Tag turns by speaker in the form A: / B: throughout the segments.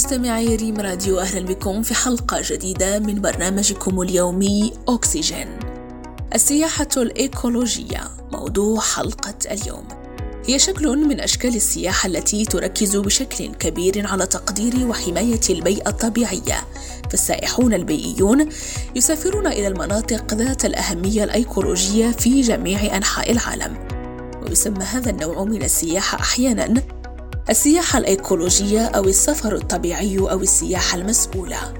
A: مستمعي ريم راديو أهلا بكم في حلقة جديدة من برنامجكم اليومي أكسجين السياحة الإيكولوجية موضوع حلقة اليوم. هي شكل من أشكال السياحة التي تركز بشكل كبير على تقدير وحماية البيئة الطبيعية. فالسائحون البيئيون يسافرون إلى المناطق ذات الأهمية الأيكولوجية في جميع أنحاء العالم. ويسمى هذا النوع من السياحة أحيانا السياحة الأيكولوجية أو السفر الطبيعي أو السياحة المسؤولة.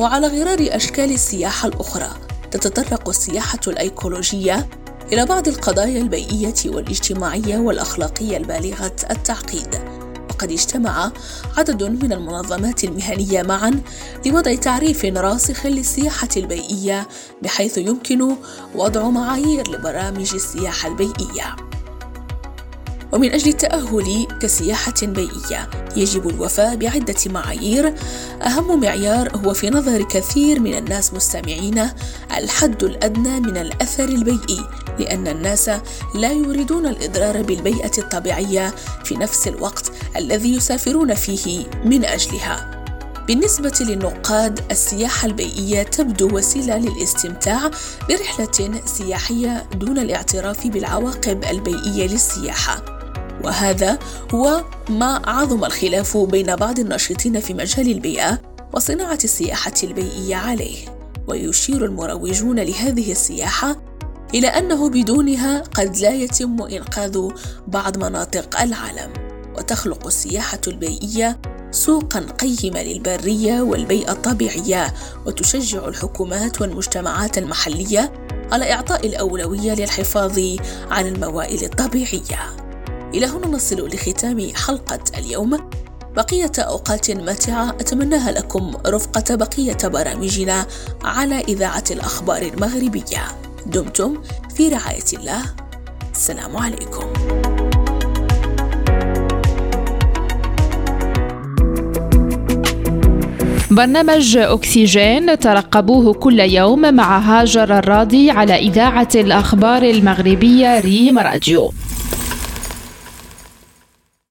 A: وعلى غرار أشكال السياحة الأخرى تتطرق السياحة الأيكولوجية إلى بعض القضايا البيئية والاجتماعية والأخلاقية البالغة التعقيد. وقد اجتمع عدد من المنظمات المهنية معا لوضع تعريف راسخ للسياحة البيئية بحيث يمكن وضع معايير لبرامج السياحة البيئية. ومن أجل التأهل كسياحة بيئية يجب الوفاء بعدة معايير. أهم معيار هو في نظر كثير من الناس مستمعين الحد الأدنى من الأثر البيئي لأن الناس لا يريدون الإضرار بالبيئة الطبيعية في نفس الوقت الذي يسافرون فيه من أجلها. بالنسبة للنقاد السياحة البيئية تبدو وسيلة للاستمتاع برحلة سياحية دون الاعتراف بالعواقب البيئية للسياحة. وهذا هو ما عظم الخلاف بين بعض الناشطين في مجال البيئة وصناعة السياحة البيئية عليه ويشير المروجون لهذه السياحة إلى أنه بدونها قد لا يتم إنقاذ بعض مناطق العالم وتخلق السياحة البيئية سوقا قيمة للبرية والبيئة الطبيعية وتشجع الحكومات والمجتمعات المحلية على إعطاء الأولوية للحفاظ عن الموائل الطبيعية. إلى هنا نصل لختام حلقة اليوم. بقية أوقات ماتعة أتمناها لكم رفقة بقية برامجنا على إذاعة الأخبار المغربية. دمتم في رعاية الله. السلام عليكم.
B: برنامج أكسجين ترقبوه كل يوم مع هاجر الراضي على إذاعة الأخبار المغربية ريم راديو.